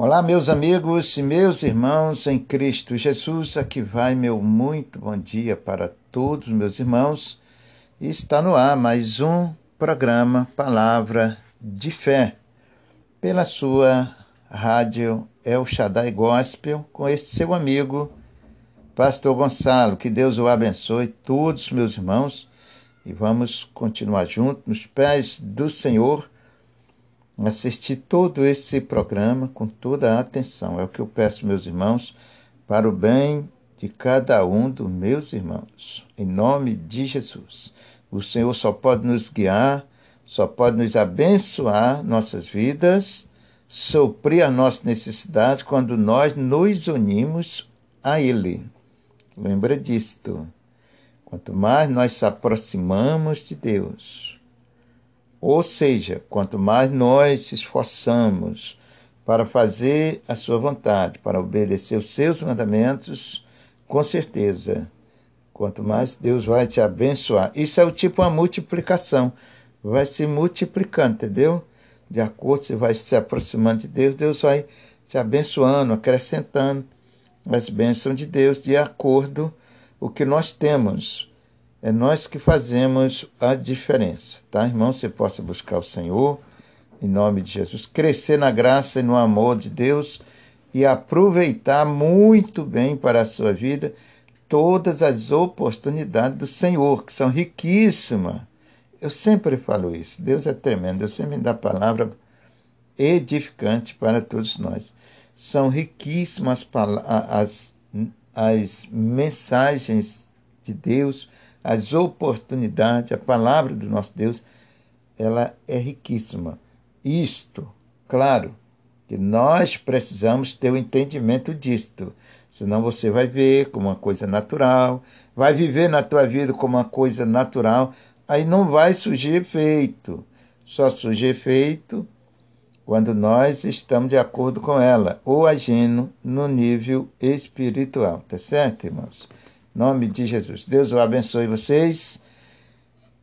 Olá, meus amigos e meus irmãos em Cristo Jesus. Aqui vai meu muito bom dia para todos meus irmãos. Está no ar mais um programa Palavra de Fé pela sua rádio El Shaddai Gospel com este seu amigo Pastor Gonçalo. Que Deus o abençoe todos meus irmãos e vamos continuar juntos nos pés do Senhor assistir todo esse programa com toda a atenção. É o que eu peço, meus irmãos, para o bem de cada um dos meus irmãos. Em nome de Jesus. O Senhor só pode nos guiar, só pode nos abençoar nossas vidas, suprir a nossa necessidade quando nós nos unimos a Ele. Lembra disto. Quanto mais nós se aproximamos de Deus, ou seja, quanto mais nós se esforçamos para fazer a sua vontade, para obedecer os seus mandamentos, com certeza, quanto mais Deus vai te abençoar. Isso é o tipo uma multiplicação. Vai se multiplicando, entendeu? De acordo, você vai se aproximando de Deus, Deus vai te abençoando, acrescentando as bênçãos de Deus de acordo com o que nós temos é nós que fazemos a diferença, tá, irmão? Você possa buscar o Senhor, em nome de Jesus, crescer na graça e no amor de Deus e aproveitar muito bem para a sua vida todas as oportunidades do Senhor, que são riquíssimas. Eu sempre falo isso. Deus é tremendo. Deus sempre me dá palavra edificante para todos nós. São riquíssimas as, as mensagens de Deus as oportunidades, a palavra do nosso Deus, ela é riquíssima. Isto, claro, que nós precisamos ter o entendimento disto. Senão você vai ver como uma coisa natural, vai viver na tua vida como uma coisa natural, aí não vai surgir efeito. Só surge efeito quando nós estamos de acordo com ela, ou agindo no nível espiritual, tá certo, irmãos? Nome de Jesus. Deus o abençoe vocês.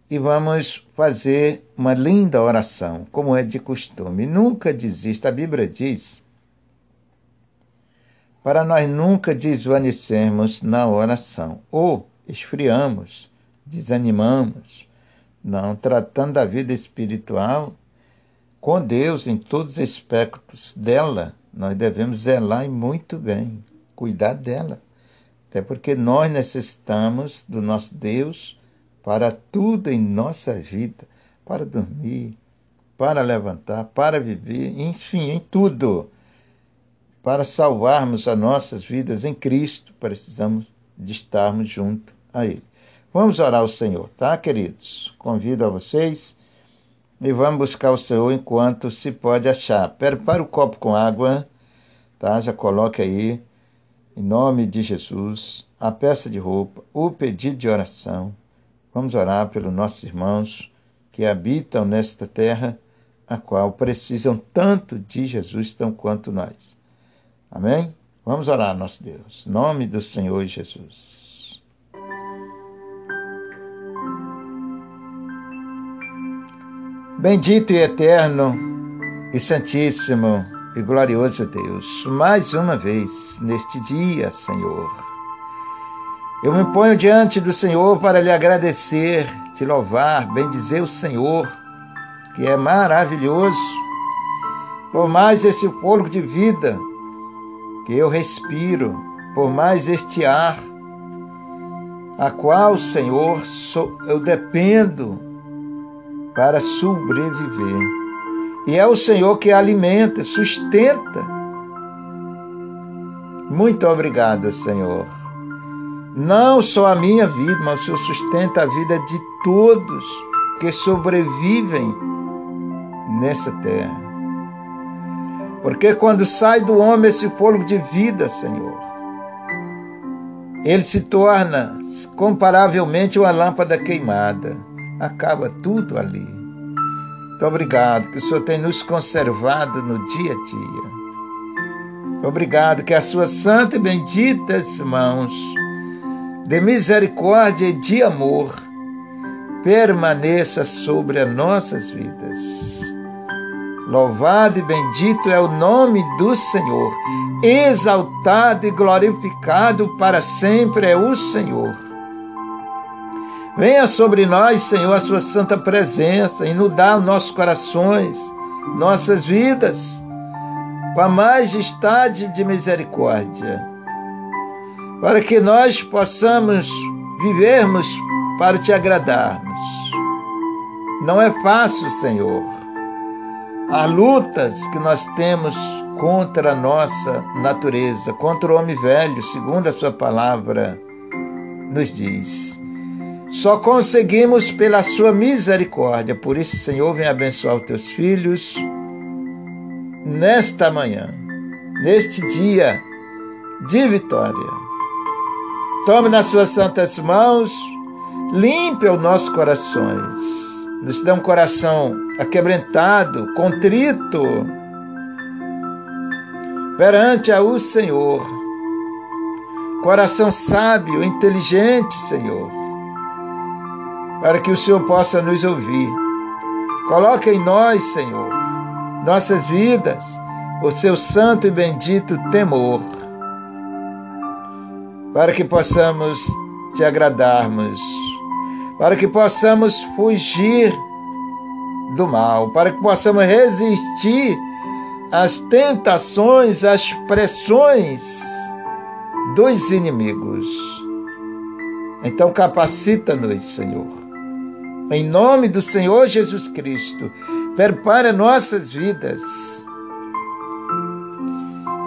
E vamos fazer uma linda oração, como é de costume. Nunca desista. A Bíblia diz para nós nunca desvanecermos na oração, ou esfriamos, desanimamos. Não, tratando da vida espiritual com Deus em todos os aspectos dela, nós devemos zelar e muito bem, cuidar dela. Até porque nós necessitamos do nosso Deus para tudo em nossa vida, para dormir, para levantar, para viver, enfim, em tudo. Para salvarmos as nossas vidas em Cristo, precisamos de estarmos junto a Ele. Vamos orar ao Senhor, tá, queridos? Convido a vocês e vamos buscar o Senhor enquanto se pode achar. Prepare o copo com água, tá? Já coloque aí em nome de Jesus, a peça de roupa, o pedido de oração. Vamos orar pelos nossos irmãos que habitam nesta terra, a qual precisam tanto de Jesus, tão quanto nós. Amém? Vamos orar, nosso Deus. Em nome do Senhor Jesus. Bendito e eterno e santíssimo e glorioso Deus, mais uma vez neste dia, Senhor. Eu me ponho diante do Senhor para lhe agradecer, te louvar, bendizer o Senhor, que é maravilhoso, por mais esse fôlego de vida que eu respiro, por mais este ar, a qual, Senhor, eu dependo para sobreviver. E é o Senhor que alimenta, sustenta. Muito obrigado, Senhor. Não só a minha vida, mas o Senhor sustenta a vida de todos que sobrevivem nessa terra. Porque quando sai do homem esse fôlego de vida, Senhor, ele se torna comparavelmente uma lâmpada queimada. Acaba tudo ali. Muito obrigado que o Senhor tem nos conservado no dia a dia. Obrigado que as suas santas e benditas mãos de misericórdia e de amor permaneça sobre as nossas vidas. Louvado e bendito é o nome do Senhor. Exaltado e glorificado para sempre é o Senhor. Venha sobre nós, Senhor, a sua santa presença, inundar nossos corações, nossas vidas, com a majestade de misericórdia, para que nós possamos vivermos para te agradarmos. Não é fácil, Senhor. Há lutas que nós temos contra a nossa natureza, contra o homem velho, segundo a sua palavra nos diz. Só conseguimos pela sua misericórdia. Por isso, Senhor, vem abençoar os teus filhos nesta manhã, neste dia de vitória. Tome nas suas santas mãos, limpe os nossos corações. Nos dê um coração aquebrantado, contrito, perante o Senhor. Coração sábio, inteligente, Senhor para que o Senhor possa nos ouvir. Coloque em nós, Senhor, nossas vidas, o seu santo e bendito temor, para que possamos te agradarmos, para que possamos fugir do mal, para que possamos resistir às tentações, às pressões dos inimigos. Então capacita-nos, Senhor em nome do Senhor Jesus Cristo, prepara nossas vidas.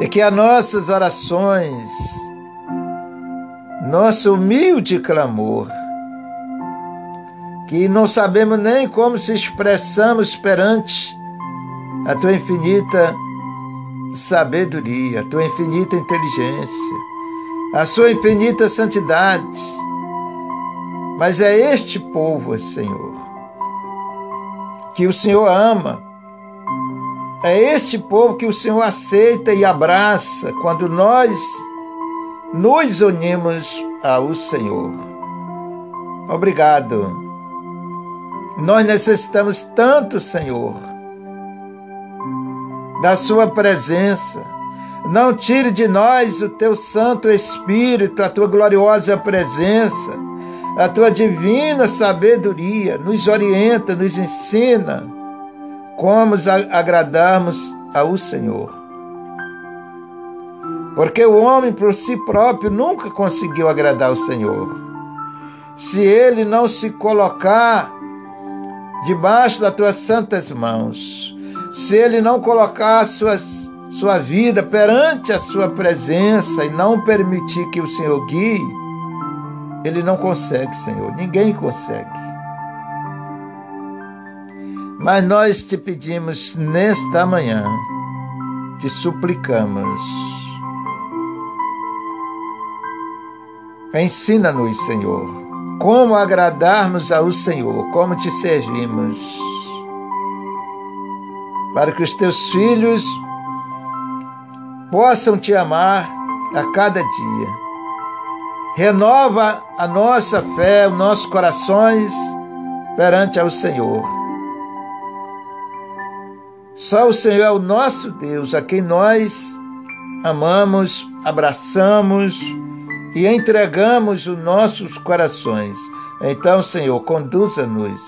E que as nossas orações, nosso humilde clamor, que não sabemos nem como se expressamos perante a tua infinita sabedoria, a tua infinita inteligência, a sua infinita santidade, mas é este povo, Senhor, que o Senhor ama. É este povo que o Senhor aceita e abraça quando nós nos unimos ao Senhor. Obrigado. Nós necessitamos tanto, Senhor, da Sua presença. Não tire de nós o Teu Santo Espírito, a Tua gloriosa presença a tua divina sabedoria nos orienta, nos ensina como agradarmos ao Senhor. Porque o homem por si próprio nunca conseguiu agradar ao Senhor. Se ele não se colocar debaixo das tuas santas mãos, se ele não colocar suas, sua vida perante a sua presença e não permitir que o Senhor guie, ele não consegue, Senhor, ninguém consegue. Mas nós te pedimos nesta manhã, te suplicamos. Ensina-nos, Senhor, como agradarmos ao Senhor, como te servimos, para que os teus filhos possam te amar a cada dia renova a nossa fé, os nossos corações perante ao Senhor. Só o Senhor é o nosso Deus, a quem nós amamos, abraçamos e entregamos os nossos corações. Então, Senhor, conduza-nos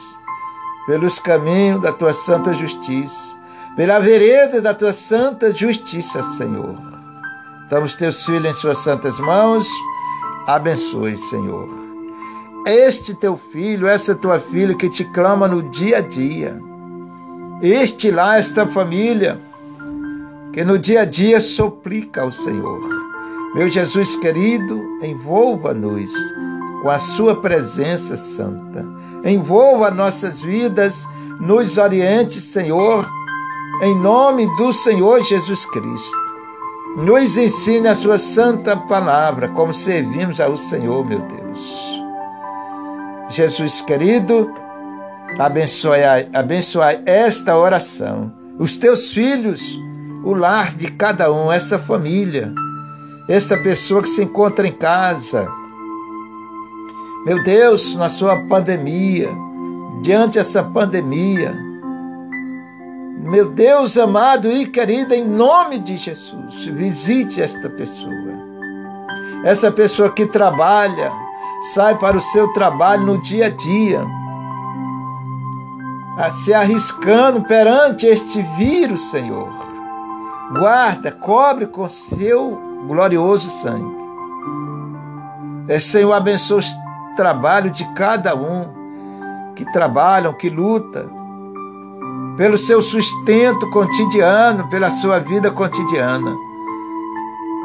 pelos caminhos da tua santa justiça, pela vereda da tua santa justiça, Senhor. Estamos teus filhos em suas santas mãos abençoe, Senhor. Este teu filho, essa tua filha que te clama no dia a dia. Este lá, esta família, que no dia a dia suplica ao Senhor. Meu Jesus querido, envolva-nos com a sua presença santa. Envolva nossas vidas, nos oriente, Senhor, em nome do Senhor Jesus Cristo. Nos ensine a sua santa palavra, como servimos ao Senhor, meu Deus. Jesus querido, abençoe, abençoe esta oração, os teus filhos, o lar de cada um, essa família, esta pessoa que se encontra em casa. Meu Deus, na sua pandemia, diante dessa pandemia, Meu Deus amado e querido, em nome de Jesus, visite esta pessoa. Essa pessoa que trabalha, sai para o seu trabalho no dia a dia, se arriscando perante este vírus, Senhor. Guarda, cobre com seu glorioso sangue. É, Senhor, abençoe o trabalho de cada um que trabalham, que luta, pelo seu sustento cotidiano, pela sua vida cotidiana.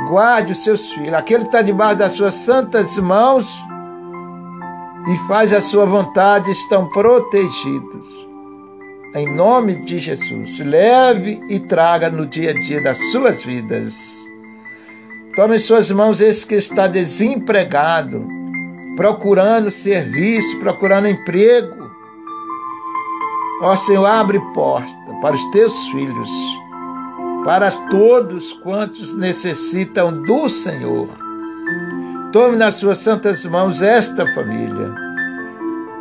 Guarde os seus filhos. Aquele que está debaixo das suas santas mãos e faz a sua vontade estão protegidos. Em nome de Jesus, leve e traga no dia a dia das suas vidas. Tome em suas mãos esse que está desempregado, procurando serviço, procurando emprego. Ó Senhor, abre porta para os teus filhos, para todos quantos necessitam do Senhor. Tome nas suas santas mãos esta família.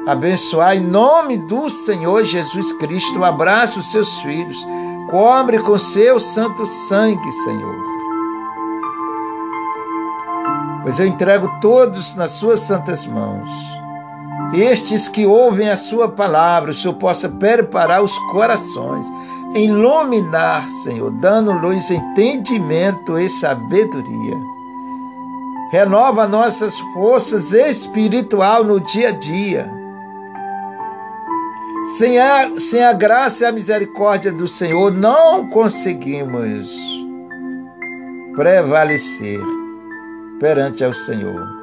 Abençoar em nome do Senhor Jesus Cristo. Abraça os seus filhos. Cobre com seu santo sangue, Senhor. Pois eu entrego todos nas suas santas mãos. Estes que ouvem a sua palavra, o Senhor possa preparar os corações, iluminar, Senhor, dando luz, entendimento e sabedoria renova nossas forças espiritual no dia a dia. Sem a, sem a graça e a misericórdia do Senhor, não conseguimos prevalecer perante ao Senhor.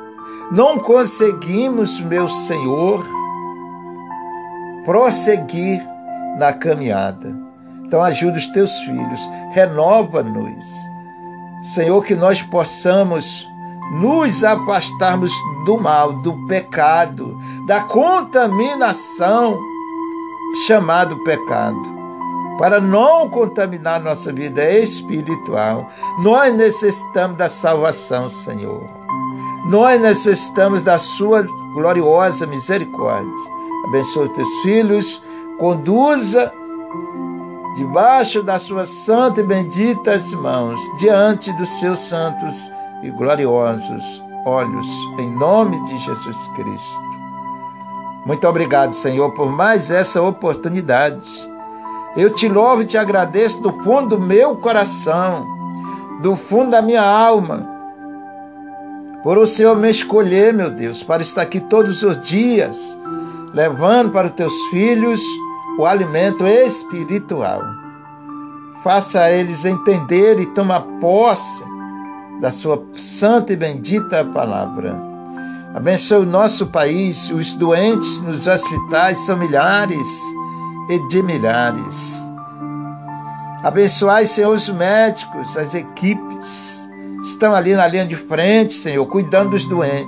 Não conseguimos, meu Senhor, prosseguir na caminhada. Então ajuda os teus filhos, renova-nos. Senhor, que nós possamos nos afastarmos do mal, do pecado, da contaminação chamado pecado, para não contaminar nossa vida espiritual. Nós necessitamos da salvação, Senhor. Nós necessitamos da sua gloriosa misericórdia. Abençoe teus filhos, conduza debaixo das suas santas e benditas mãos, diante dos seus santos e gloriosos olhos, em nome de Jesus Cristo. Muito obrigado, Senhor, por mais essa oportunidade. Eu te louvo e te agradeço do fundo do meu coração, do fundo da minha alma, por o Senhor me escolher, meu Deus, para estar aqui todos os dias, levando para os teus filhos o alimento espiritual. Faça eles entender e tomar posse da sua santa e bendita palavra. Abençoe o nosso país, os doentes nos hospitais são milhares e de milhares. Abençoai, Senhor, os médicos, as equipes estão ali na linha de frente, Senhor, cuidando dos doentes.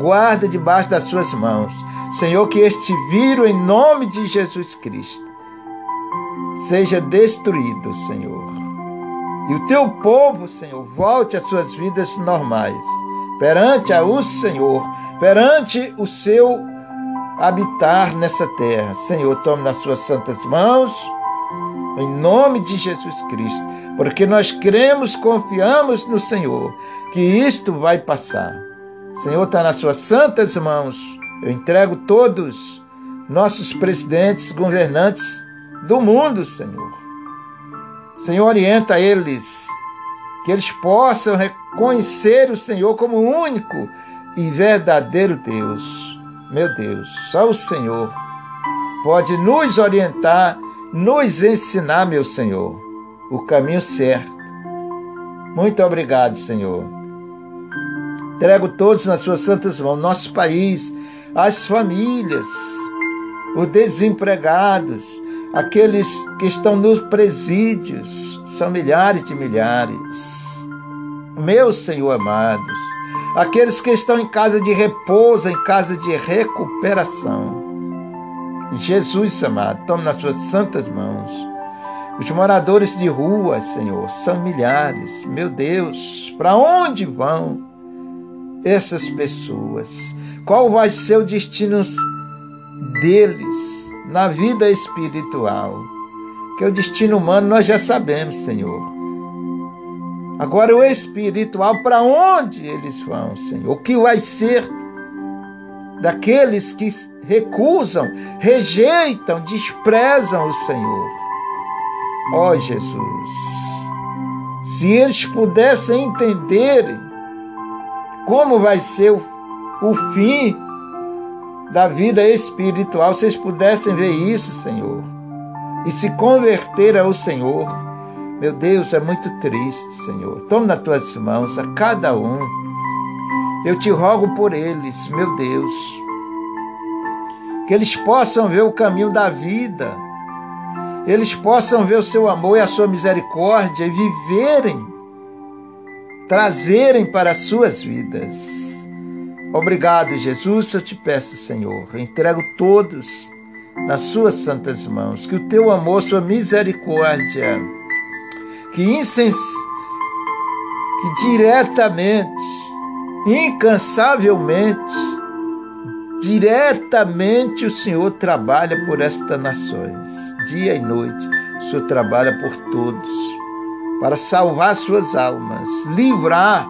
Guarda debaixo das suas mãos. Senhor, que este vírus, em nome de Jesus Cristo, seja destruído, Senhor. E o teu povo, Senhor, volte às suas vidas normais, perante o Senhor, perante o seu habitar nessa terra. Senhor, tome nas suas santas mãos, em nome de Jesus Cristo, porque nós cremos, confiamos no Senhor, que isto vai passar. Senhor, está nas suas santas mãos. Eu entrego todos nossos presidentes, governantes do mundo, Senhor. Senhor, orienta eles, que eles possam reconhecer o Senhor como o único e verdadeiro Deus. Meu Deus, só o Senhor pode nos orientar, nos ensinar, meu Senhor, o caminho certo. Muito obrigado, Senhor. Entrego todos nas suas santas mãos, nosso país, as famílias, os desempregados, Aqueles que estão nos presídios são milhares de milhares. Meus Senhor amados, aqueles que estão em casa de repouso, em casa de recuperação. Jesus amado, tome nas suas santas mãos. Os moradores de rua, Senhor, são milhares. Meu Deus, para onde vão essas pessoas? Qual vai ser o destino deles? na vida espiritual. que o destino humano nós já sabemos, Senhor. Agora o espiritual, para onde eles vão, Senhor? O que vai ser daqueles que recusam, rejeitam, desprezam o Senhor? Ó oh, Jesus, se eles pudessem entender como vai ser o, o fim da vida espiritual, se eles pudessem ver isso, Senhor, e se converter ao Senhor. Meu Deus, é muito triste, Senhor. Tome nas tuas mãos a cada um. Eu te rogo por eles, meu Deus, que eles possam ver o caminho da vida, eles possam ver o seu amor e a sua misericórdia e viverem, trazerem para as suas vidas. Obrigado, Jesus, eu te peço, Senhor, entrego todos nas suas santas mãos, que o teu amor, sua misericórdia, que insens... que diretamente, incansavelmente, diretamente o Senhor trabalha por estas nações, dia e noite, o Senhor trabalha por todos, para salvar suas almas, livrar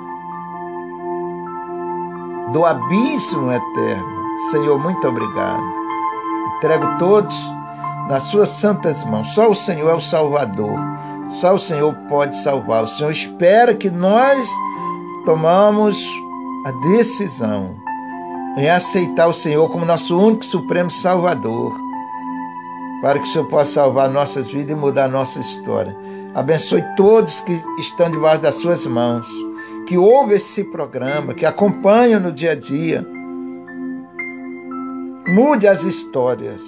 do abismo eterno. Senhor, muito obrigado. Entrego todos nas suas santas mãos. Só o Senhor é o Salvador. Só o Senhor pode salvar. O Senhor espera que nós tomamos a decisão em aceitar o Senhor como nosso único supremo Salvador, para que o Senhor possa salvar nossas vidas e mudar nossa história. Abençoe todos que estão debaixo das suas mãos que ouvem esse programa, que acompanham no dia a dia. Mude as histórias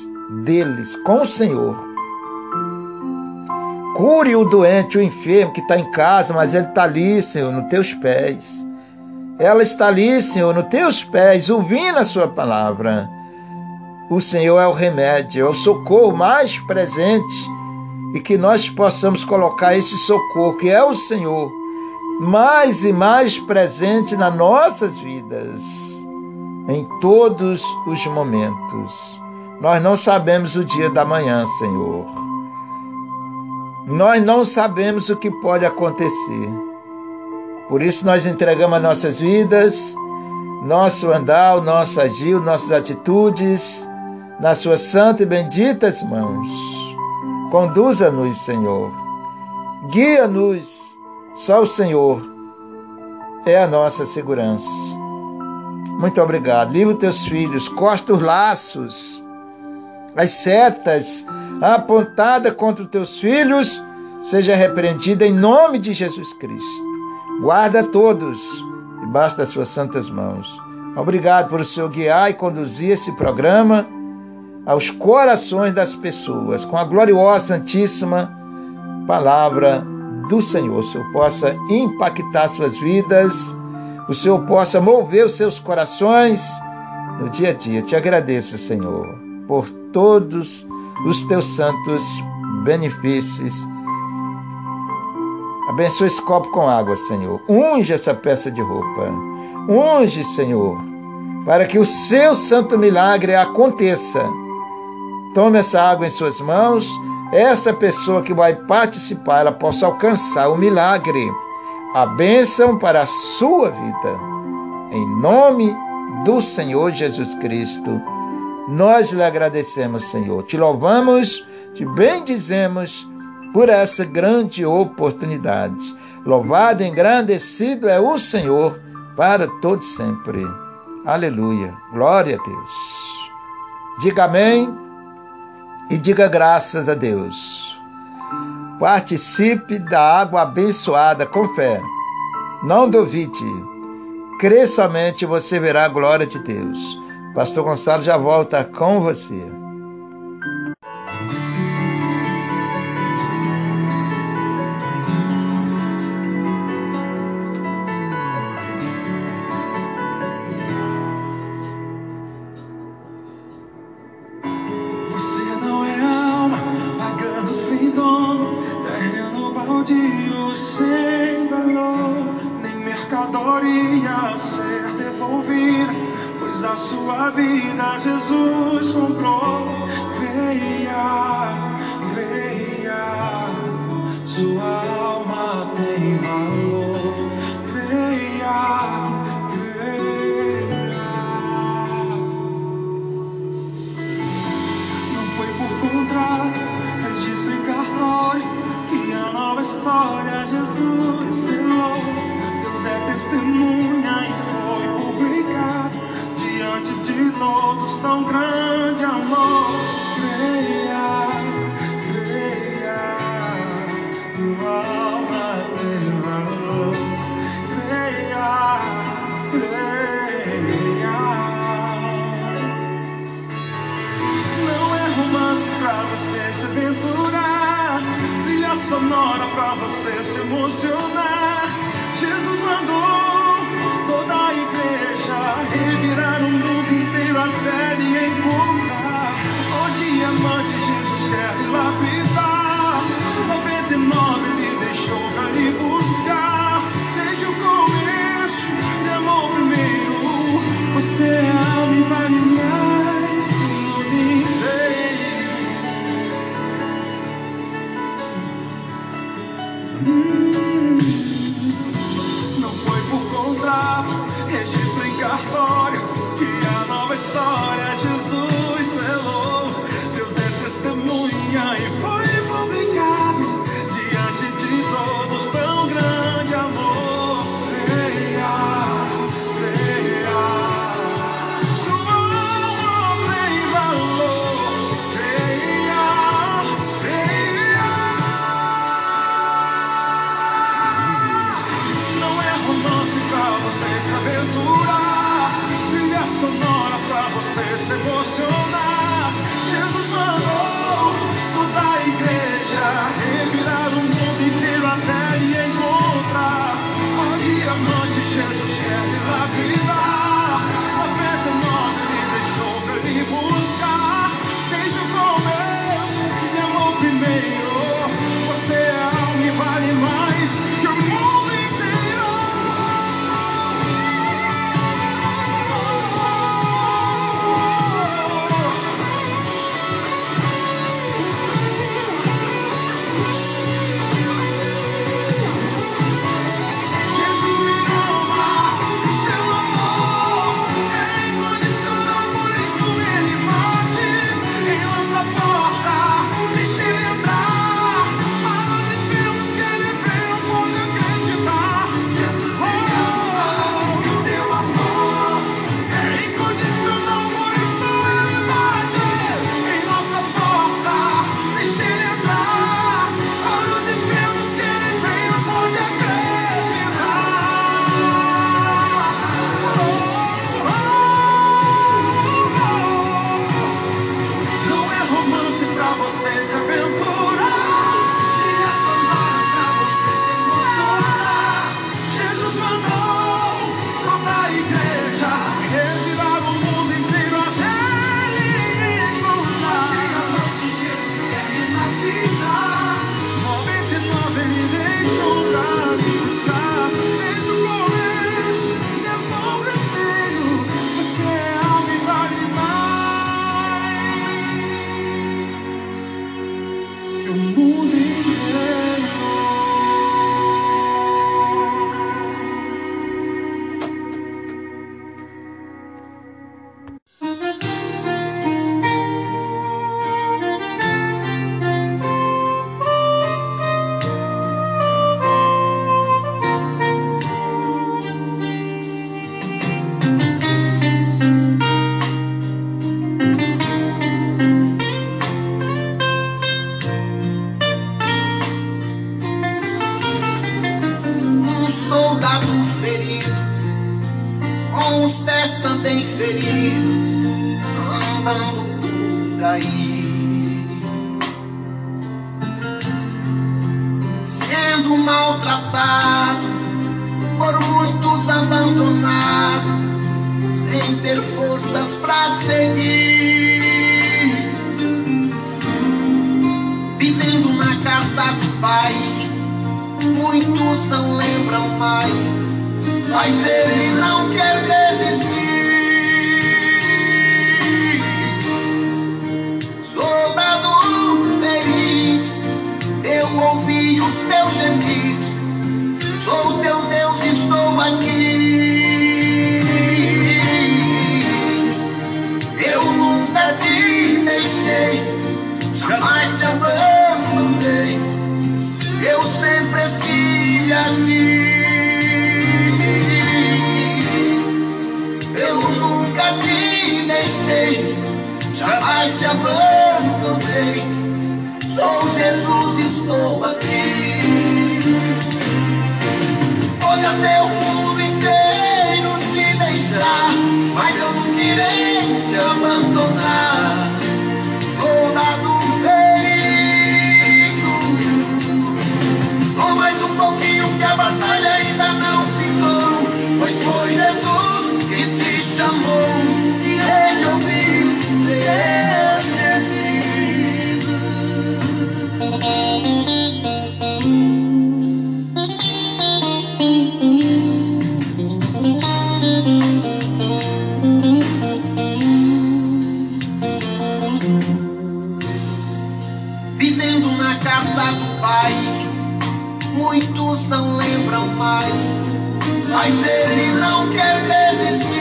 deles com o Senhor. Cure o doente, o enfermo que está em casa, mas ele está ali, Senhor, nos teus pés. Ela está ali, Senhor, nos teus pés, ouvindo a Sua palavra. O Senhor é o remédio, é o socorro mais presente e que nós possamos colocar esse socorro, que é o Senhor, mais e mais presente nas nossas vidas, em todos os momentos. Nós não sabemos o dia da manhã, Senhor. Nós não sabemos o que pode acontecer. Por isso nós entregamos as nossas vidas, nosso andar, nosso agir, nossas atitudes nas suas santas e benditas mãos. Conduza-nos, Senhor. Guia-nos só o Senhor é a nossa segurança. Muito obrigado. Livra teus filhos, corta os laços, as setas apontada contra os teus filhos, seja repreendida em nome de Jesus Cristo. Guarda todos debaixo das suas santas mãos. Obrigado por o Senhor guiar e conduzir esse programa aos corações das pessoas, com a gloriosa, santíssima palavra do Senhor. O Senhor possa impactar suas vidas, o Senhor possa mover os seus corações no dia a dia. Te agradeço, Senhor, por todos os teus santos benefícios. Abençoe esse copo com água, Senhor. Unge essa peça de roupa. Unge, Senhor, para que o seu santo milagre aconteça. Tome essa água em suas mãos essa pessoa que vai participar, ela possa alcançar o milagre, a bênção para a sua vida. Em nome do Senhor Jesus Cristo, nós lhe agradecemos, Senhor. Te louvamos, te bendizemos por essa grande oportunidade. Louvado e engrandecido é o Senhor para todo sempre. Aleluia. Glória a Deus. Diga amém e diga graças a Deus. Participe da água abençoada com fé. Não duvide. Crê somente e você verá a glória de Deus. Pastor Gonçalo já volta com você. Jesus comprou. você se emocionar. os pés também feridos, andando por aí. Sendo maltratado, por muitos abandonado, sem ter forças pra seguir. Vivendo na casa do pai, muitos não lembram mais mas ele não quer desistir. Jamais te casa do pai, muitos não lembram mais, mas ele não quer desistir.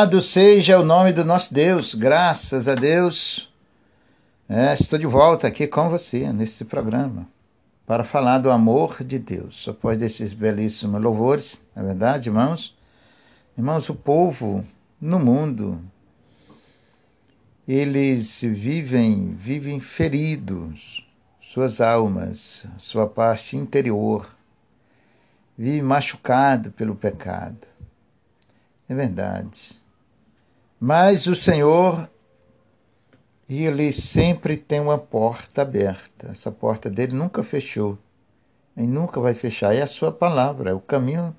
Louvado seja o nome do nosso Deus, graças a Deus. É, estou de volta aqui com você nesse programa para falar do amor de Deus. Após desses belíssimos louvores, na é verdade, irmãos? Irmãos, o povo no mundo, eles vivem, vivem feridos, suas almas, sua parte interior, vive machucado pelo pecado. É verdade. Mas o Senhor, ele sempre tem uma porta aberta. Essa porta dele nunca fechou. E nunca vai fechar. É a sua palavra, é o caminho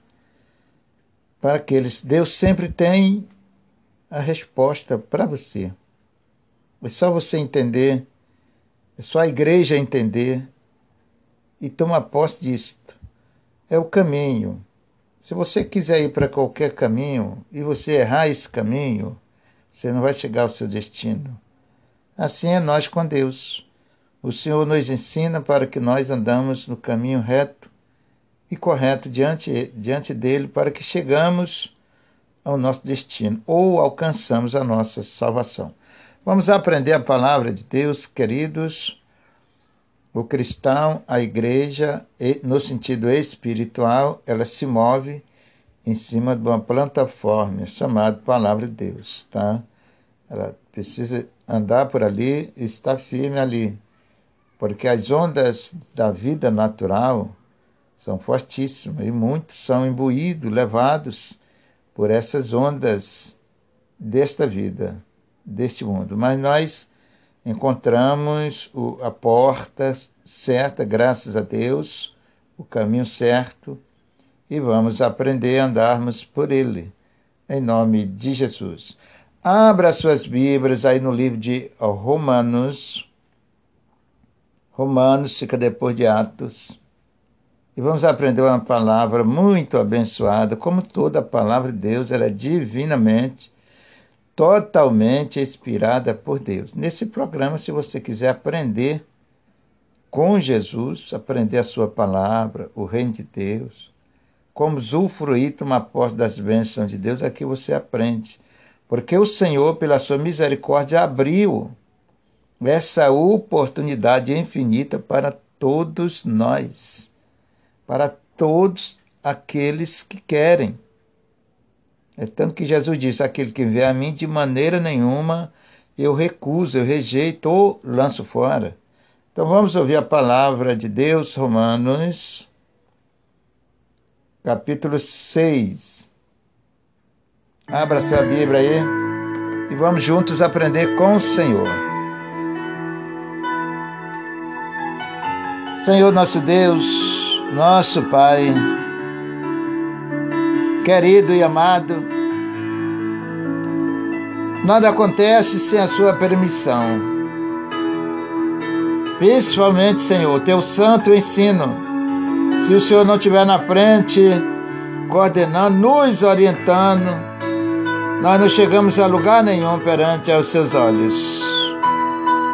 para aqueles. Deus sempre tem a resposta para você. É só você entender, é só a igreja entender e tomar posse disto. É o caminho. Se você quiser ir para qualquer caminho e você errar esse caminho, você não vai chegar ao seu destino. Assim é nós com Deus. O Senhor nos ensina para que nós andamos no caminho reto e correto diante, diante dele para que chegamos ao nosso destino ou alcançamos a nossa salvação. Vamos aprender a palavra de Deus, queridos. O cristão, a igreja, no sentido espiritual, ela se move em cima de uma plataforma chamada Palavra de Deus, tá? Ela precisa andar por ali e estar firme ali. Porque as ondas da vida natural são fortíssimas e muitos são imbuídos, levados por essas ondas desta vida, deste mundo. Mas nós encontramos a porta certa, graças a Deus, o caminho certo e vamos aprender a andarmos por ele, em nome de Jesus. Abra suas Bíblias aí no livro de Romanos. Romanos fica depois de Atos. E vamos aprender uma palavra muito abençoada, como toda a palavra de Deus, ela é divinamente, totalmente inspirada por Deus. Nesse programa, se você quiser aprender com Jesus, aprender a sua palavra, o reino de Deus, como usufruir, tomar posse das bênçãos de Deus, aqui você aprende. Porque o Senhor, pela sua misericórdia, abriu essa oportunidade infinita para todos nós para todos aqueles que querem. É tanto que Jesus disse: aquele que vê a mim, de maneira nenhuma eu recuso, eu rejeito ou lanço fora. Então vamos ouvir a palavra de Deus, Romanos, capítulo 6. Abra sua Bíblia aí e vamos juntos aprender com o Senhor. Senhor nosso Deus, nosso Pai, querido e amado, nada acontece sem a Sua permissão. Principalmente, Senhor, Teu santo ensino. Se o Senhor não estiver na frente, coordenando, nos orientando, nós não chegamos a lugar nenhum perante aos Seus olhos.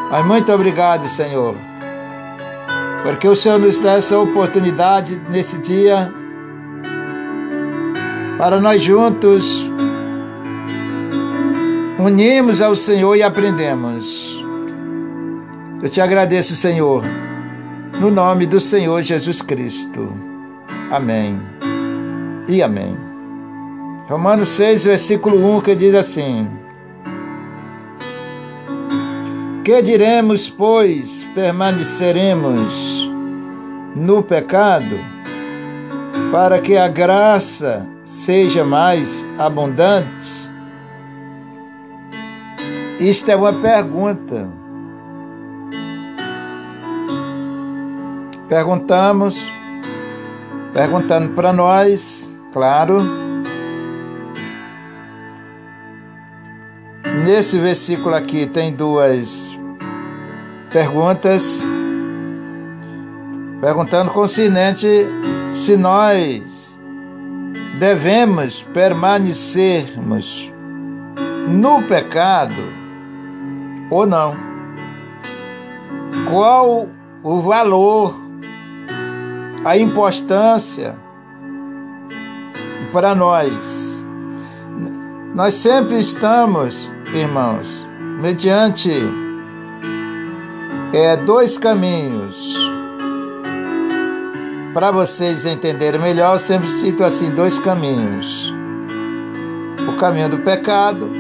Mas muito obrigado, Senhor porque o Senhor nos dá essa oportunidade nesse dia para nós juntos unirmos ao Senhor e aprendemos. Eu te agradeço, Senhor, no nome do Senhor Jesus Cristo. Amém e amém. Romanos 6, versículo 1, que diz assim: Que diremos, pois, permaneceremos no pecado, para que a graça seja mais abundante? Isto é uma pergunta. Perguntamos, perguntando para nós, claro. Nesse versículo aqui tem duas perguntas perguntando concernente se nós devemos permanecermos no pecado ou não. Qual o valor, a importância para nós. Nós sempre estamos, irmãos, mediante é, dois caminhos para vocês entenderem melhor, eu sempre cito assim dois caminhos: o caminho do pecado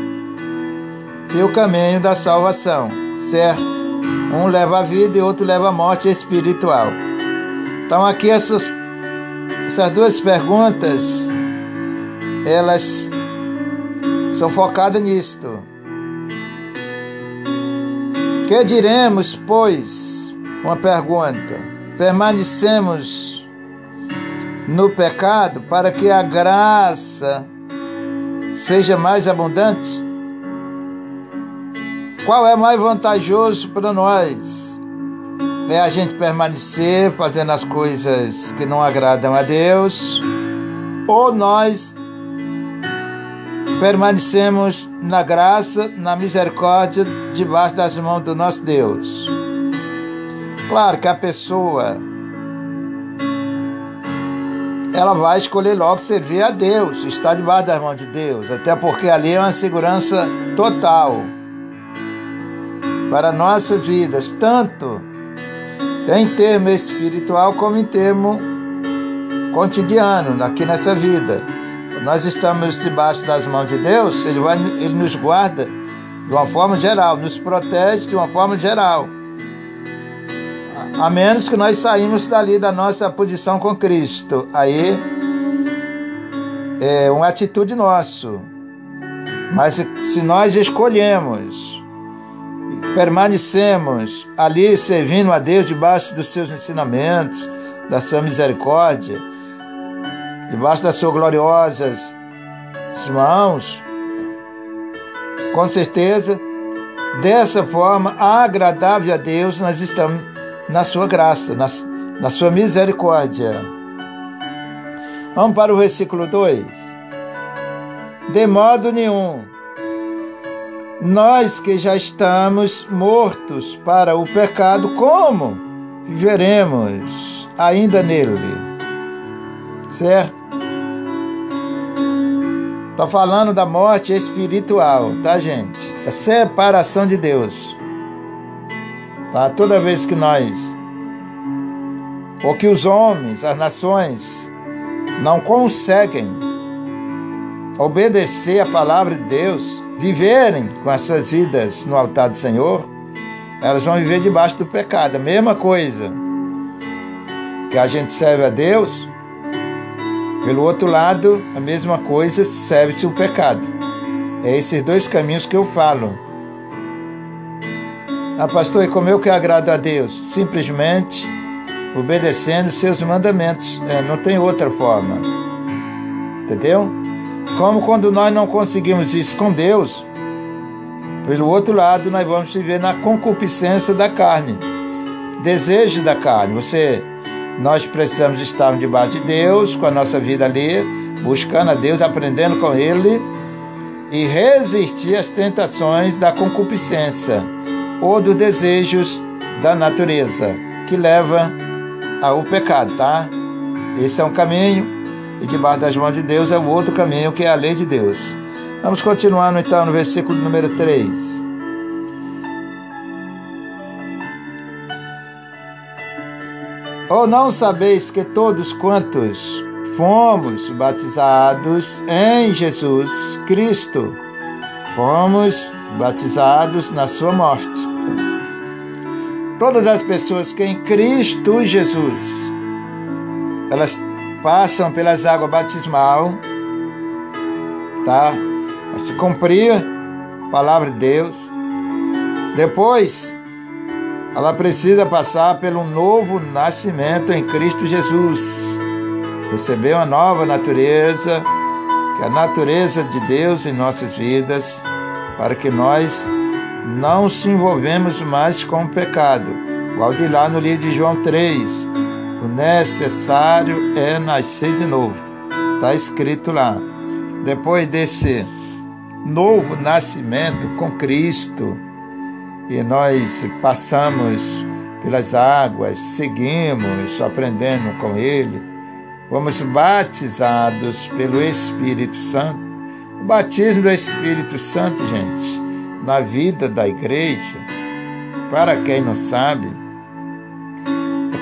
e o caminho da salvação, certo? Um leva a vida e outro leva a morte espiritual. Então aqui essas, essas duas perguntas, elas são focadas nisto. Que diremos, pois? Uma pergunta. Permanecemos no pecado para que a graça seja mais abundante? Qual é mais vantajoso para nós? É a gente permanecer fazendo as coisas que não agradam a Deus? Ou nós permanecemos na graça, na misericórdia, debaixo das mãos do nosso Deus? Claro que a pessoa ela vai escolher logo servir a Deus, estar debaixo das mãos de Deus, até porque ali é uma segurança total para nossas vidas, tanto em termo espiritual como em termo cotidiano, aqui nessa vida. Nós estamos debaixo das mãos de Deus, Ele, vai, ele nos guarda de uma forma geral, nos protege de uma forma geral. A menos que nós saímos dali da nossa posição com Cristo. Aí é uma atitude nossa. Mas se nós escolhemos, permanecemos ali servindo a Deus debaixo dos seus ensinamentos, da sua misericórdia, debaixo das suas gloriosas mãos, com certeza, dessa forma agradável a Deus, nós estamos na sua graça, na, na sua misericórdia. Vamos para o versículo 2. De modo nenhum, nós que já estamos mortos para o pecado, como viveremos ainda nele? Certo? Está falando da morte espiritual, tá, gente? Da separação de Deus. Tá? Toda vez que nós, ou que os homens, as nações, não conseguem obedecer a palavra de Deus, viverem com as suas vidas no altar do Senhor, elas vão viver debaixo do pecado. A mesma coisa que a gente serve a Deus, pelo outro lado, a mesma coisa serve-se o pecado. É esses dois caminhos que eu falo. Ah, pastor, e como eu que agrado a Deus? Simplesmente obedecendo seus mandamentos. É, não tem outra forma. Entendeu? Como quando nós não conseguimos isso com Deus, pelo outro lado, nós vamos viver na concupiscência da carne, desejo da carne. Você nós precisamos estar debaixo de Deus, com a nossa vida ali, buscando a Deus, aprendendo com Ele e resistir às tentações da concupiscência ou dos desejos da natureza que leva ao pecado, tá? Esse é um caminho e debaixo das mãos de Deus é o outro caminho que é a lei de Deus. Vamos continuar então no versículo número 3. Ou não sabeis que todos quantos fomos batizados em Jesus Cristo, fomos batizados na sua morte. Todas as pessoas que em Cristo Jesus, elas passam pelas águas batismal, tá? Para se cumprir a palavra de Deus. Depois, ela precisa passar pelo novo nascimento em Cristo Jesus. Receber uma nova natureza, que é a natureza de Deus em nossas vidas, para que nós não se envolvemos mais com o pecado. Igual de lá no livro de João 3, o necessário é nascer de novo. Está escrito lá. Depois desse novo nascimento com Cristo, e nós passamos pelas águas, seguimos aprendendo com Ele, fomos batizados pelo Espírito Santo. O batismo do Espírito Santo, gente, na vida da igreja, para quem não sabe,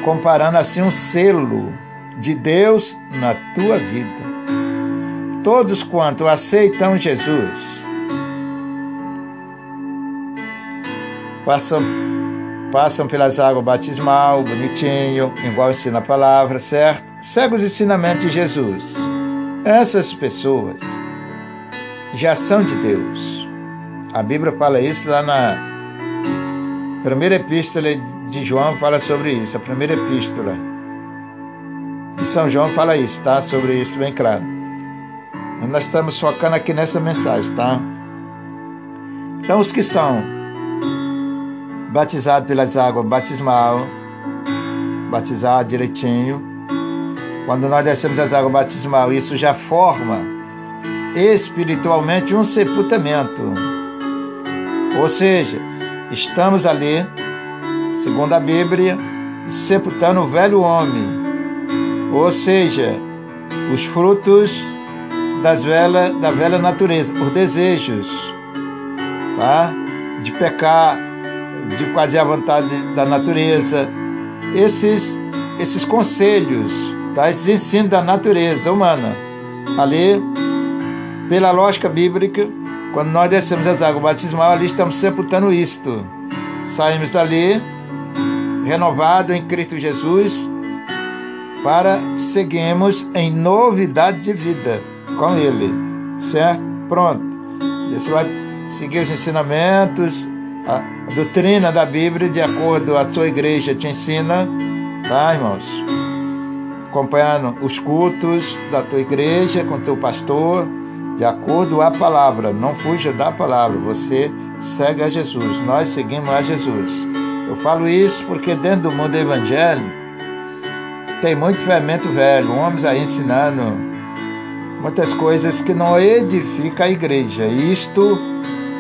comparando assim um selo de Deus na tua vida. Todos quanto aceitam Jesus, passam, passam pelas águas batismal, bonitinho, igual ensina a palavra, certo? Segue os ensinamentos de Jesus. Essas pessoas já são de Deus. A Bíblia fala isso lá na primeira epístola de João, fala sobre isso. A primeira epístola de São João fala isso, tá? Sobre isso, bem claro. Mas nós estamos focando aqui nessa mensagem, tá? Então, os que são batizado pelas águas batismal, batizado direitinho. Quando nós descemos as águas batismal, isso já forma espiritualmente um sepultamento. Ou seja, estamos ali, segundo a Bíblia, sepultando o velho homem. Ou seja, os frutos das da velha natureza, os desejos, tá? De pecar, de fazer a vontade da natureza, esses, esses conselhos, tá? esses ensinos da natureza humana, ali, pela lógica bíblica, Quando nós descemos as águas batismal, ali estamos sepultando isto. Saímos dali, renovado em Cristo Jesus, para seguirmos em novidade de vida com Ele. Certo? Pronto. Você vai seguir os ensinamentos, a doutrina da Bíblia de acordo a tua igreja te ensina, tá, irmãos? Acompanhando os cultos da tua igreja com teu pastor, de acordo a palavra. Não fuja da palavra, você segue a Jesus. Nós seguimos a Jesus. Eu falo isso porque dentro do mundo evangélico tem muito fermento velho, homens aí ensinando muitas coisas que não edificam a igreja. Isto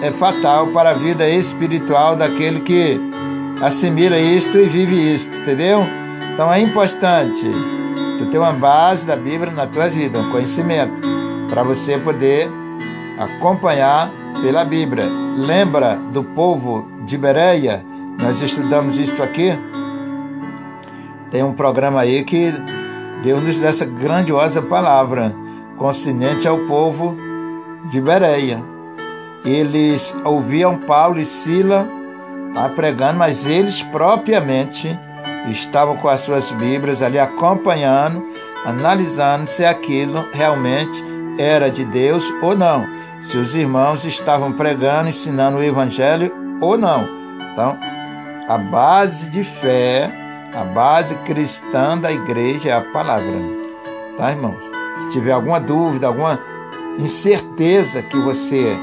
é fatal para a vida espiritual daquele que assimila isto e vive isto, entendeu? Então é importante tu ter uma base da Bíblia na tua vida, um conhecimento, para você poder acompanhar pela Bíblia. Lembra do povo de Bereia? Nós estudamos isto aqui. Tem um programa aí que deu-nos dessa grandiosa palavra, consciente ao povo de Bereia eles ouviam Paulo e Sila tá, pregando, mas eles propriamente estavam com as suas Bíblias ali acompanhando, analisando se aquilo realmente era de Deus ou não. Se os irmãos estavam pregando, ensinando o Evangelho ou não. Então, a base de fé, a base cristã da igreja é a palavra. Tá, irmãos? Se tiver alguma dúvida, alguma incerteza que você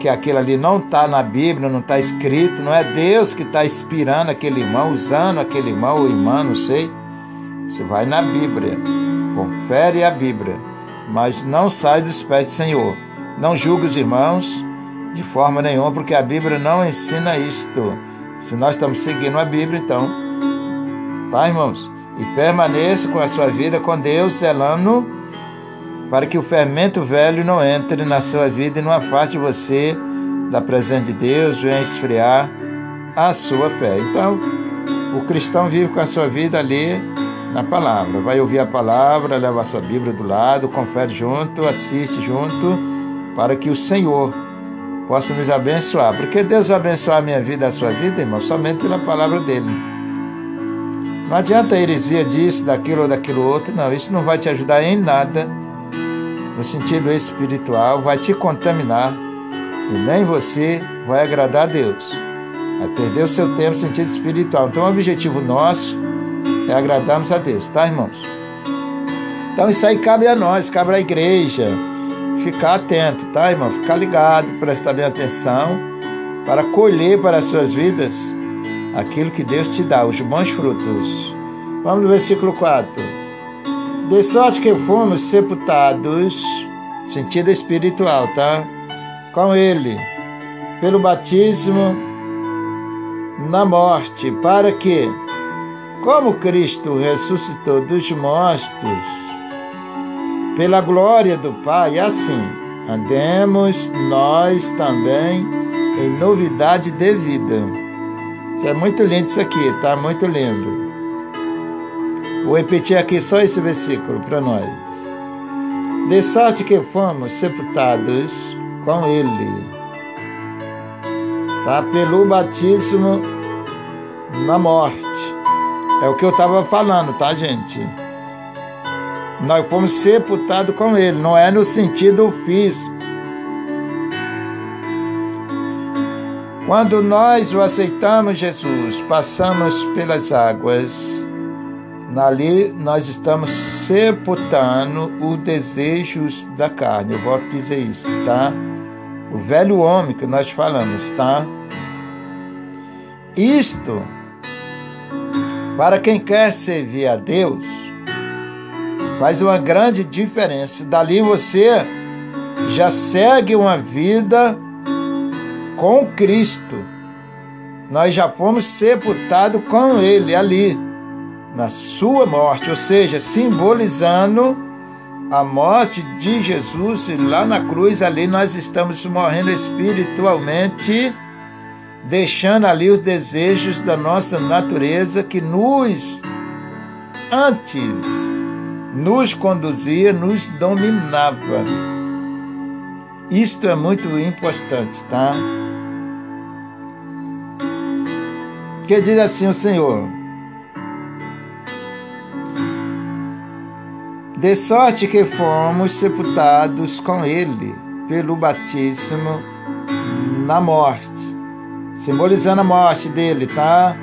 que aquilo ali não está na Bíblia, não está escrito, não é Deus que está inspirando aquele irmão, usando aquele irmão ou irmã, não sei. Você vai na Bíblia, confere a Bíblia, mas não sai dos pés do Senhor. Não julgue os irmãos de forma nenhuma, porque a Bíblia não ensina isto. Se nós estamos seguindo a Bíblia, então, tá, irmãos? E permaneça com a sua vida com Deus, zelando para que o fermento velho não entre na sua vida e não afaste você da presença de Deus, venha esfriar a sua fé. Então, o cristão vive com a sua vida ali na palavra. Vai ouvir a palavra, leva a sua Bíblia do lado, confere junto, assiste junto, para que o Senhor possa nos abençoar. Porque Deus vai abençoar a minha vida, a sua vida, irmão, somente pela palavra dele. Não adianta a heresia disso, daquilo ou daquilo outro, não. Isso não vai te ajudar em nada no sentido espiritual, vai te contaminar e nem você vai agradar a Deus. Vai perder o seu tempo no sentido espiritual. Então, o objetivo nosso é agradarmos a Deus, tá, irmãos? Então, isso aí cabe a nós, cabe à igreja. Ficar atento, tá, irmão? Ficar ligado, prestar bem atenção para colher para as suas vidas aquilo que Deus te dá, os bons frutos. Vamos no versículo 4. De sorte que fomos sepultados, sentido espiritual, tá? Com Ele, pelo batismo na morte, para que, como Cristo ressuscitou dos mortos, pela glória do Pai, assim andemos nós também em novidade de vida. Isso é muito lindo isso aqui, tá? Muito lindo. Vou repetir aqui só esse versículo para nós. De sorte que fomos sepultados com Ele, tá? Pelo batismo na morte. É o que eu estava falando, tá, gente? Nós fomos sepultados com Ele, não é no sentido físico. Quando nós o aceitamos, Jesus, passamos pelas águas Ali nós estamos sepultando os desejos da carne. Eu volto dizer isso, tá? O velho homem que nós falamos, tá? Isto, para quem quer servir a Deus, faz uma grande diferença. Dali você já segue uma vida com Cristo. Nós já fomos sepultados com Ele ali na sua morte, ou seja, simbolizando a morte de Jesus e lá na cruz, ali nós estamos morrendo espiritualmente, deixando ali os desejos da nossa natureza que nos antes nos conduzia, nos dominava. Isto é muito importante, tá? Que diz assim o Senhor: De sorte que fomos sepultados com Ele pelo batismo na morte, simbolizando a morte dele, tá?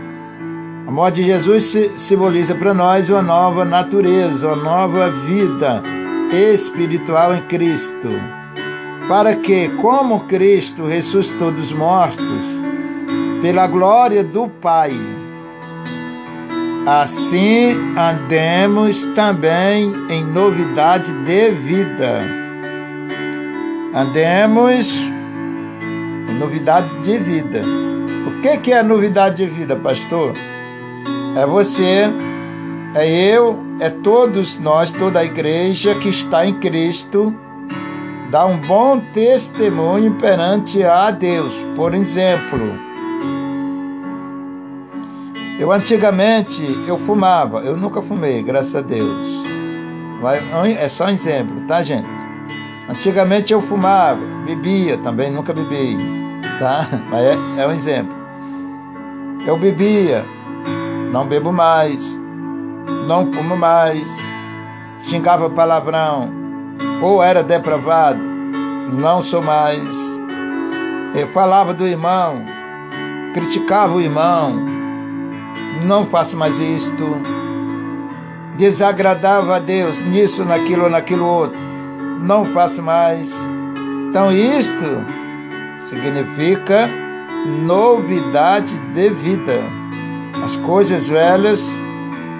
A morte de Jesus simboliza para nós uma nova natureza, uma nova vida espiritual em Cristo. Para que, como Cristo ressuscitou dos mortos, pela glória do Pai, assim andemos também em novidade de vida. Andemos em novidade de vida. O que, é novidade de vida, pastor? É você, é eu, é todos nós, toda a igreja que está em Cristo, dá um bom testemunho perante a Deus. Por exemplo, eu antigamente eu fumava, eu nunca fumei, graças a Deus. É só um exemplo, tá, gente? Antigamente eu fumava, bebia também, nunca bebi, tá? Mas é, é um exemplo. Eu bebia, não bebo mais, não fumo mais, xingava palavrão, ou era depravado, não sou mais. Eu falava do irmão, criticava o irmão, não faço mais isto. Desagradava a Deus nisso, naquilo, naquilo outro, não faço mais. Então isto significa novidade de vida as coisas velhas.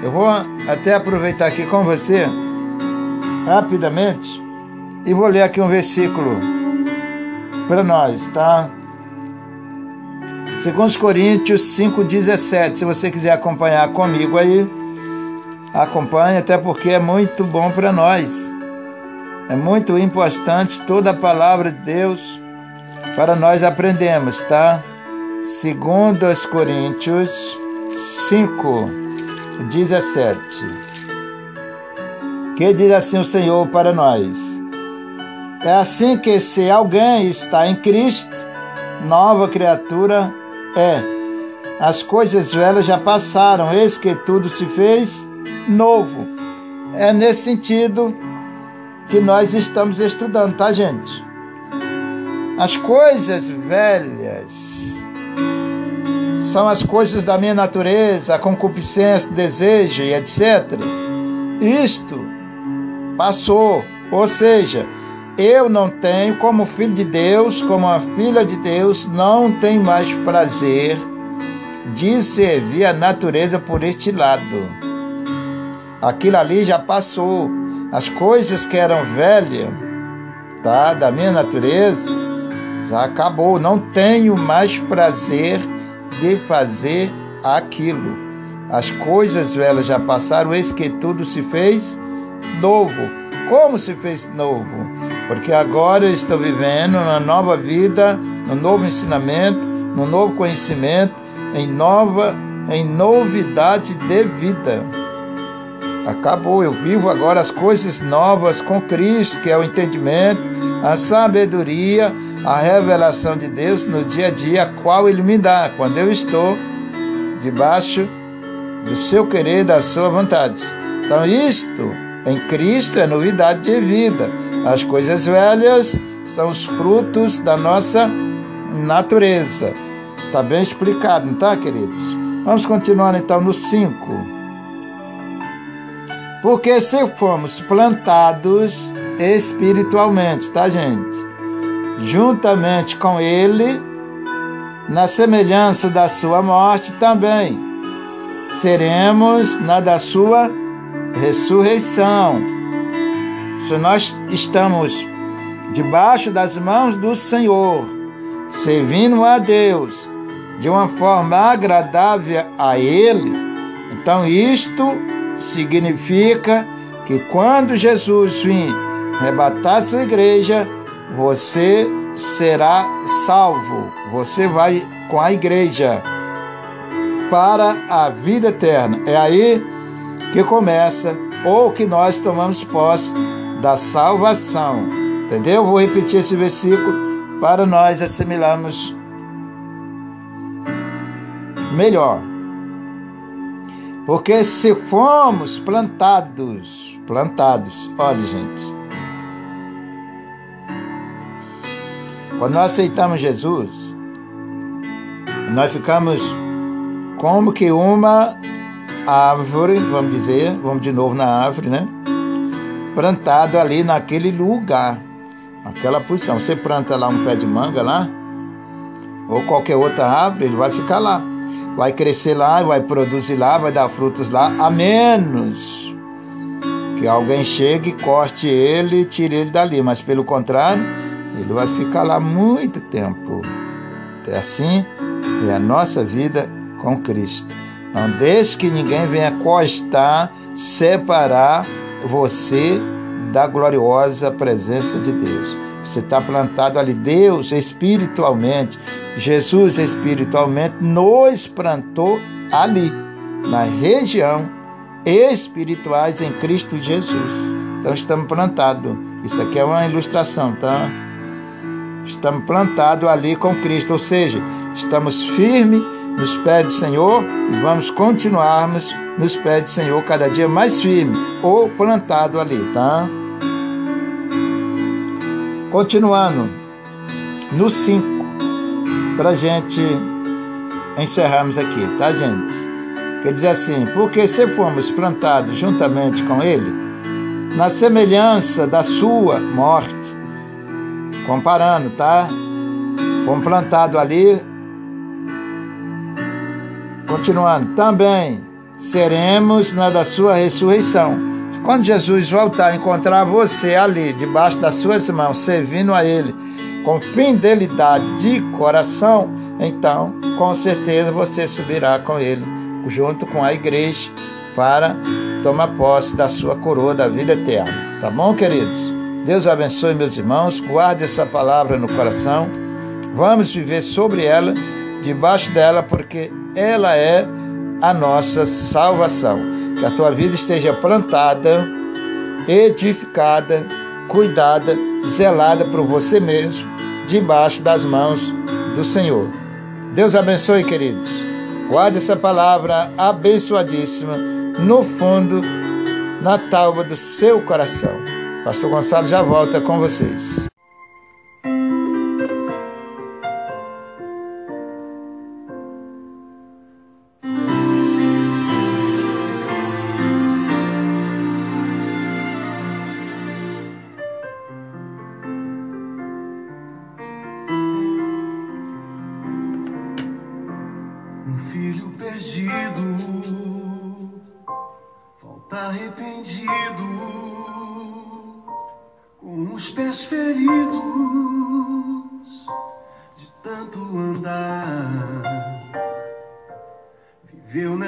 Eu vou até aproveitar aqui com você, rapidamente, e vou ler aqui um versículo para nós, tá? 2 Coríntios 5,17. Se você quiser acompanhar comigo aí, acompanhe, até porque é muito bom para nós. É muito importante toda a palavra de Deus para nós aprendermos, tá? 2 Coríntios 5, 17. Que diz assim o Senhor para nós: É assim que se alguém está em Cristo, nova criatura é. As coisas velhas já passaram, eis que tudo se fez novo. É nesse sentido que nós estamos estudando, tá, gente? As coisas velhas são as coisas da minha natureza, a concupiscência, desejo e etc. Isto passou, ou seja, eu não tenho, como filho de Deus, como uma filha de Deus, não tenho mais prazer de servir a natureza por este lado. Aquilo ali já passou. As coisas que eram velhas, tá, da minha natureza, já acabou. Não tenho mais prazer de fazer aquilo. As coisas velhas já passaram, eis que tudo se fez novo. Como se fez novo? Porque agora eu estou vivendo uma nova vida, um novo ensinamento, um novo conhecimento, em nova, em novidade de vida. Acabou, eu vivo agora as coisas novas com Cristo, que é o entendimento, a sabedoria, a revelação de Deus no dia a dia, a qual Ele me dá, quando eu estou debaixo do seu querer, da sua vontade. Então, isto em Cristo é novidade de vida. As coisas velhas são os frutos da nossa natureza. Está bem explicado, não está, queridos? Vamos continuar então no 5. Porque se fomos plantados espiritualmente, tá, gente? Juntamente com ele, na semelhança da sua morte também, seremos na da sua ressurreição. Se nós estamos debaixo das mãos do Senhor, servindo a Deus de uma forma agradável a Ele, então isto significa que quando Jesus vir arrebatar sua igreja, você será salvo. Você vai com a igreja para a vida eterna. É aí que começa ou que nós tomamos posse da salvação. Entendeu? Vou repetir esse versículo para nós assimilarmos melhor. Porque se fomos plantados, plantados, olha gente, quando nós aceitamos Jesus, nós ficamos como que uma árvore, vamos dizer, vamos de novo na árvore, né? Plantado ali naquele lugar, aquela posição. Você planta lá um pé de manga lá, ou qualquer outra árvore, ele vai ficar lá vai crescer lá, vai produzir lá, vai dar frutos lá, a menos que alguém chegue, corte ele e tire ele dali. Mas pelo contrário, ele vai ficar lá muito tempo. É assim é a nossa vida com Cristo. Não deixe que ninguém venha costar, separar você da gloriosa presença de Deus. Você está plantado ali, Deus espiritualmente Jesus espiritualmente nos plantou ali, na região espirituais em Cristo Jesus. Então estamos plantados. Isso aqui é uma ilustração, tá? Estamos plantados ali com Cristo, ou seja, estamos firmes nos pés do Senhor e vamos continuarmos nos pés do Senhor cada dia mais firme ou plantado ali, tá? Continuando no 5 para gente encerrarmos aqui, tá, gente? Quer dizer assim, porque se fomos plantados juntamente com Ele, na semelhança da sua morte, comparando, tá? Fomos plantados ali, continuando, também seremos na da sua ressurreição. Quando Jesus voltar encontrar você ali, debaixo das suas mãos, servindo a Ele, com fidelidade de coração, então com certeza você subirá com ele, junto com a igreja, para tomar posse da sua coroa da vida eterna. Tá bom, queridos? Deus abençoe meus irmãos, guarde essa palavra no coração. Vamos viver sobre ela, debaixo dela, porque ela é a nossa salvação. Que a tua vida esteja plantada, edificada, cuidada, zelada por você mesmo debaixo das mãos do Senhor. Deus abençoe, queridos. Guarde essa palavra abençoadíssima no fundo, na tábua do seu coração. Pastor Gonçalo já volta com vocês.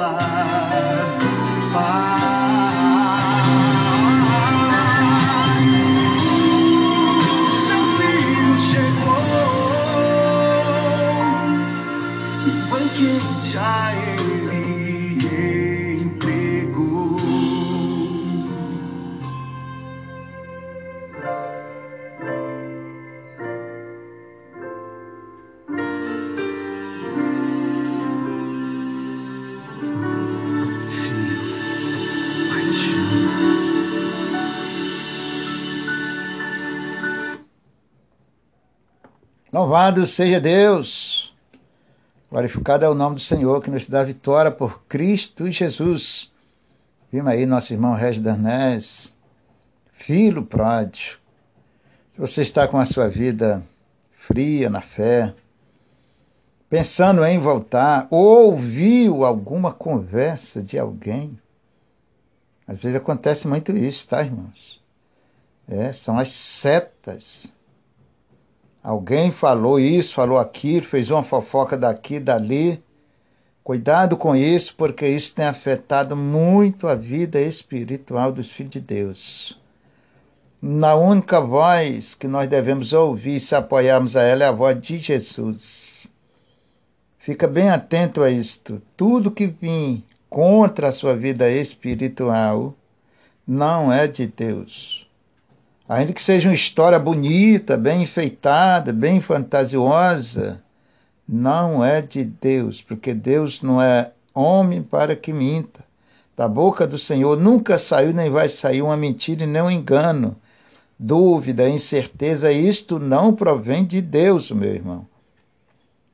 alive. Louvado seja Deus! Glorificado é o nome do Senhor que nos dá vitória por Cristo Jesus. Vimos aí nosso irmão Regis Darnés, filho pródigo. Se você está com a sua vida fria na fé, pensando em voltar, ou ouviu alguma conversa de alguém, às vezes acontece muito isso, tá, irmãos? É, são as setas Alguém falou isso, falou aquilo, fez uma fofoca daqui, dali. Cuidado com isso, porque isso tem afetado muito a vida espiritual dos filhos de Deus. Na única voz que nós devemos ouvir se apoiarmos a ela é a voz de Jesus. Fica bem atento a isto. Tudo que vir contra a sua vida espiritual não é de Deus. Ainda que seja uma história bonita, bem enfeitada, bem fantasiosa, não é de Deus, porque Deus não é homem para que minta. Da boca do Senhor nunca saiu nem vai sair uma mentira e nem um engano. Dúvida, incerteza, isto não provém de Deus, meu irmão.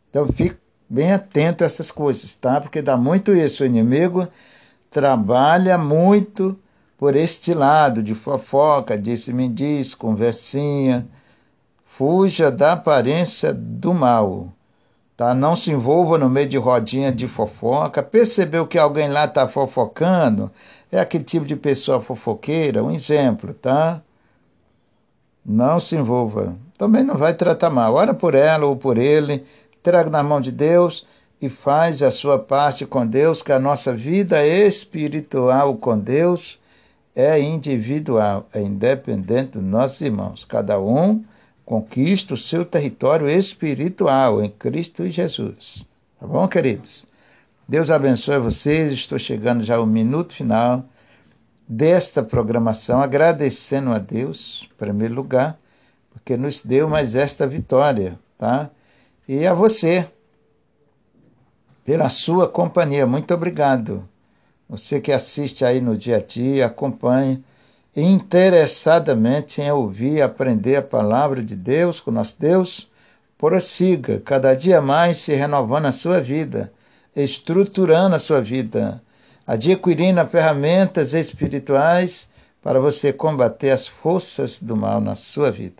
Então fique bem atento a essas coisas, tá? Porque dá muito isso. O inimigo trabalha muito por este lado de fofoca, disse-me diz, conversinha. Fuja da aparência do mal. Tá? Não se envolva no meio de rodinha de fofoca. Percebeu que alguém lá está fofocando? É aquele tipo de pessoa fofoqueira, um exemplo, tá? Não se envolva. Também não vai tratar mal. Ora por ela ou por ele, traga na mão de Deus e faz a sua parte com Deus, que a nossa vida espiritual com Deus é individual, é independente dos nossos irmãos. Cada um conquista o seu território espiritual em Cristo Jesus. Tá bom, queridos? Deus abençoe vocês. Estou chegando já ao minuto final desta programação, agradecendo a Deus, em primeiro lugar, porque nos deu mais esta vitória, tá? E a você, pela sua companhia. Muito obrigado. Você que assiste aí no dia a dia, acompanha interessadamente em ouvir aprender a palavra de Deus com nosso Deus, prossiga cada dia mais se renovando a sua vida, estruturando a sua vida, adquirindo ferramentas espirituais para você combater as forças do mal na sua vida.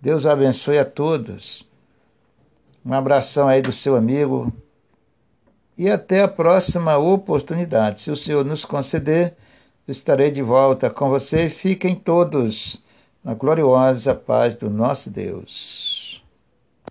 Deus abençoe a todos. Um abração aí do seu amigo e até a próxima oportunidade. Se o Senhor nos conceder, estarei de volta com você. Fiquem todos na gloriosa paz do nosso Deus.